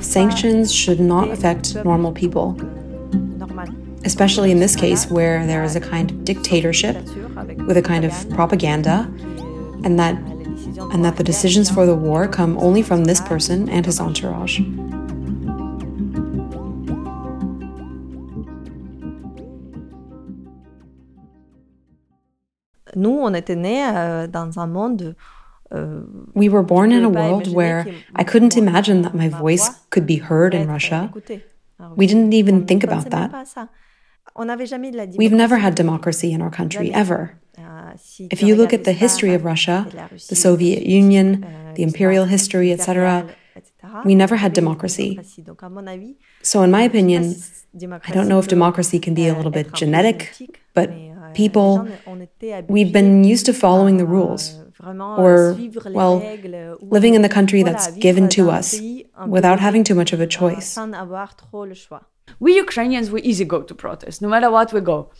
Sanctions should not affect normal people, especially in this case where there is a kind of dictatorship with a kind of propaganda, and that and that the decisions for the war come only from this person and his entourage. Nous, on était nés euh, dans un monde we were born in a world where I couldn't imagine that my voice could be heard in Russia. We didn't even think about that. We've never had democracy in our country, ever. If you look at the history of Russia, the Soviet Union, the imperial history, etc., we never had democracy. So, in my opinion, I don't know if democracy can be a little bit genetic, but people, we've been used to following the rules or, well, living in the country that's given to us without having too much of a choice. We Ukrainians, we easy go to protest, no matter what we go.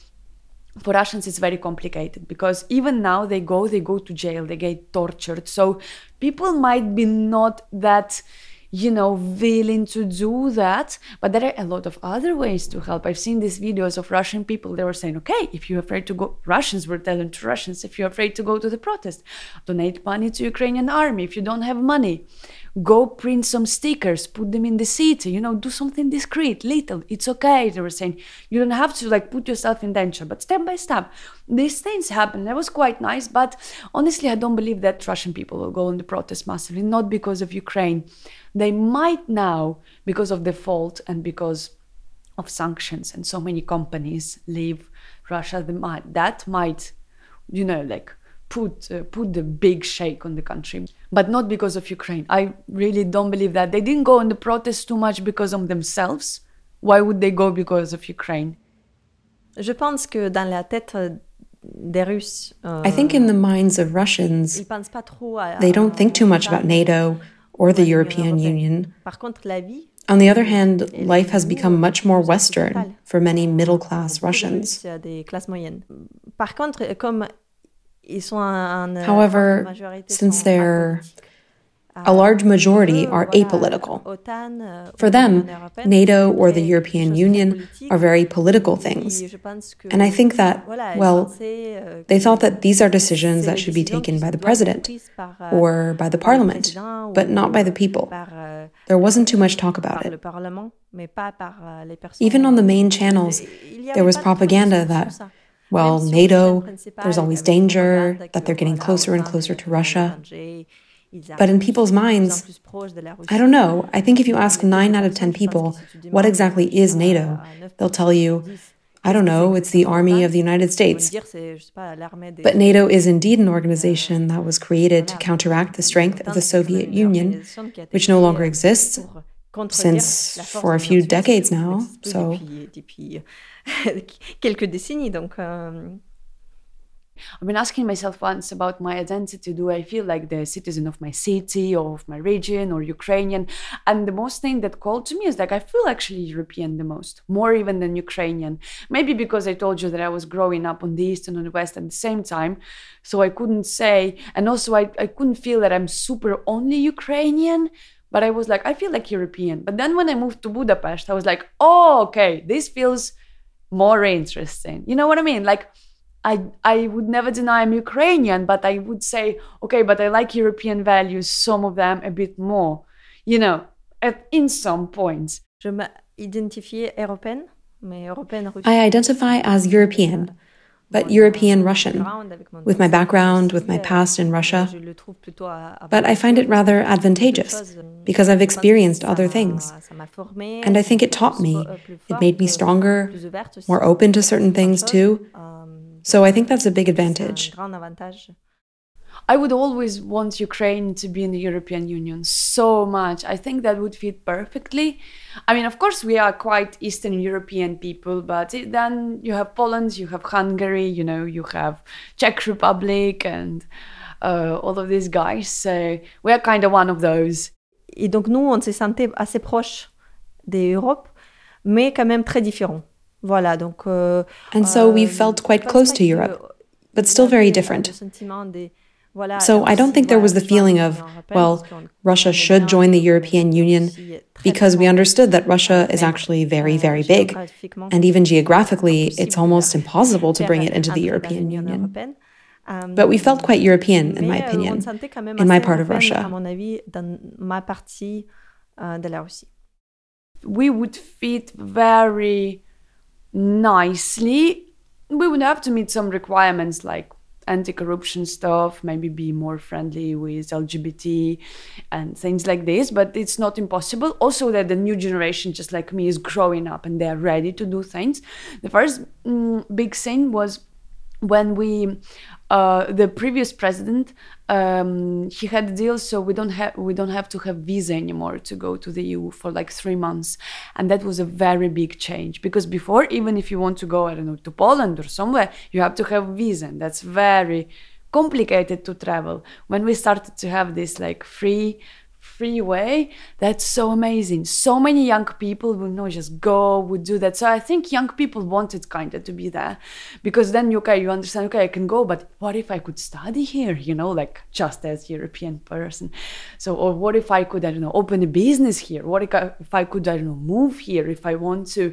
For Russians, it's very complicated because even now they go, they go to jail, they get tortured. So people might be not that you know, willing to do that. But there are a lot of other ways to help. I've seen these videos of Russian people. They were saying, okay, if you're afraid to go, Russians were telling to Russians, if you're afraid to go to the protest, donate money to Ukrainian army. If you don't have money, go print some stickers, put them in the city, you know, do something discreet, little. It's okay. They were saying, you don't have to like put yourself in danger, but step by step. These things happen. That was quite nice. But honestly, I don't believe that Russian people will go on the protest massively, not because of Ukraine. They might now, because of default and because of sanctions and so many companies leave Russia, might, that might, you know, like put uh, put the big shake on the country, but not because of Ukraine. I really don't believe that they didn't go on the protest too much because of themselves. Why would they go because of Ukraine? Je pense que dans la tête des Russes, euh, I think in the minds of Russians, they don't think too much about NATO or the European Union. On the other hand, life has become much more Western for many middle class Russians. However, since they're a large majority are apolitical. For them, NATO or the European Union are very political things. And I think that, well, they thought that these are decisions that should be taken by the president or by the parliament, but not by the people. There wasn't too much talk about it. Even on the main channels, there was propaganda that well, NATO, there's always danger, that they're getting closer and closer to Russia. But in people's minds, I don't know. I think if you ask nine out of 10 people, what exactly is NATO? They'll tell you, I don't know, it's the army of the United States. But NATO is indeed an organization that was created to counteract the strength of the Soviet Union, which no longer exists since for a few decades now. So. I've been asking myself once about my identity. Do I feel like the citizen of my city or of my region or Ukrainian? And the most thing that called to me is like I feel actually European the most, more even than Ukrainian. Maybe because I told you that I was growing up on the east and on the west at the same time. So I couldn't say, and also I, I couldn't feel that I'm super only Ukrainian. But I was like, I feel like European. But then when I moved to Budapest, I was like, oh, okay, this feels more interesting. You know what I mean? Like, I, I would never deny I'm Ukrainian, but I would say, okay, but I like European values, some of them a bit more, you know, at, in some points. Je m'identifie européenne, mais européenne russe. I identify as European, but European Russian, with my background, with my past in Russia. But I find it rather advantageous because I've experienced other things. And I think it taught me, it made me stronger, more open to certain things too. So I think that's a big advantage. I would always want Ukraine to be in the European Union so much. I think that would fit perfectly. I mean, of course, we are quite Eastern European people, but it, then you have Poland, you have Hungary, you know, you have Czech Republic, and uh, all of these guys. So we are kind of one of those. Et donc nous, on se sentait assez proche des Europes, mais quand même très différents. Voilà, donc. Euh, and so we euh, felt quite close to Europe, but still very different. So I don't think there was the feeling of, well, Russia should join the European Union because we understood that Russia is actually very, very big. And even geographically, it's almost impossible to bring it into the European Union. But we felt quite European, in my opinion, in my part of Russia. We would fit very nicely. We would have to meet some requirements like anti-corruption stuff maybe be more friendly with lgbt and things like this but it's not impossible also that the new generation just like me is growing up and they're ready to do things the first mm, big thing was when we uh, the previous president um, he had a deal so we don't have we don't have to have visa anymore to go to the EU for like three months. And that was a very big change because before even if you want to go I don't know to Poland or somewhere you have to have visa and that's very complicated to travel. When we started to have this like free free way that's so amazing. So many young people will not just go would do that. So i think young people wanted kind of to be there because then okay you understand okay i can go but what if i could study here you know like just as european person? So or what if i could i don't know open a business here? What if I, if I could i don't know move here? If i want to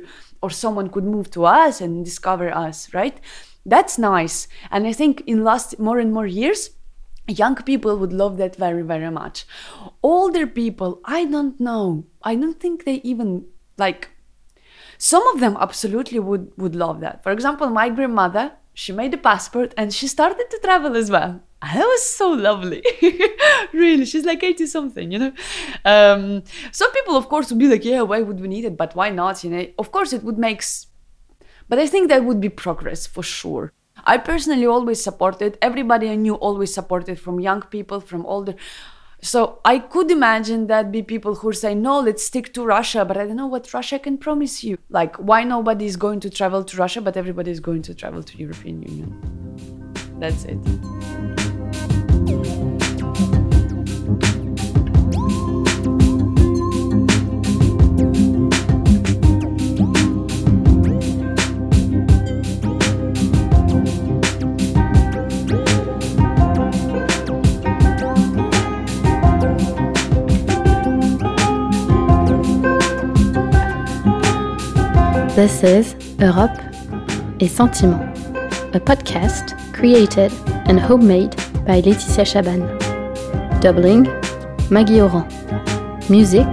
or someone could move to us and discover us right? That's nice. And i think in last more and more years young people would love that very very much. Older people i don't know. I don't think they even like some of them absolutely would would love that. For example my grandmother she made a passport and she started to travel as well. That was so lovely. Really she's like 80 something you know? Um, some people of course would be like yeah why would we need it? But why not you know? Of course it would make but i think that would be progress for sure I personally always supported, everybody I knew always supported from young people, from older. So I could imagine that be people who say, no, let's stick to Russia, but I don't know what Russia can promise you. Like, why nobody is going to travel to Russia, but everybody is going to travel to European Union? That's it. This is Europe et Sentiment, a podcast created and homemade by Laetitia Chaban. Doubling, Maggie Oran. Music,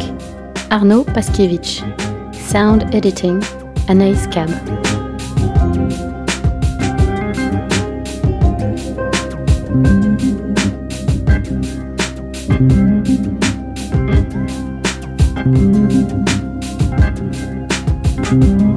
Arnaud Paskiewicz. Sound editing, Anaïs Cam. Música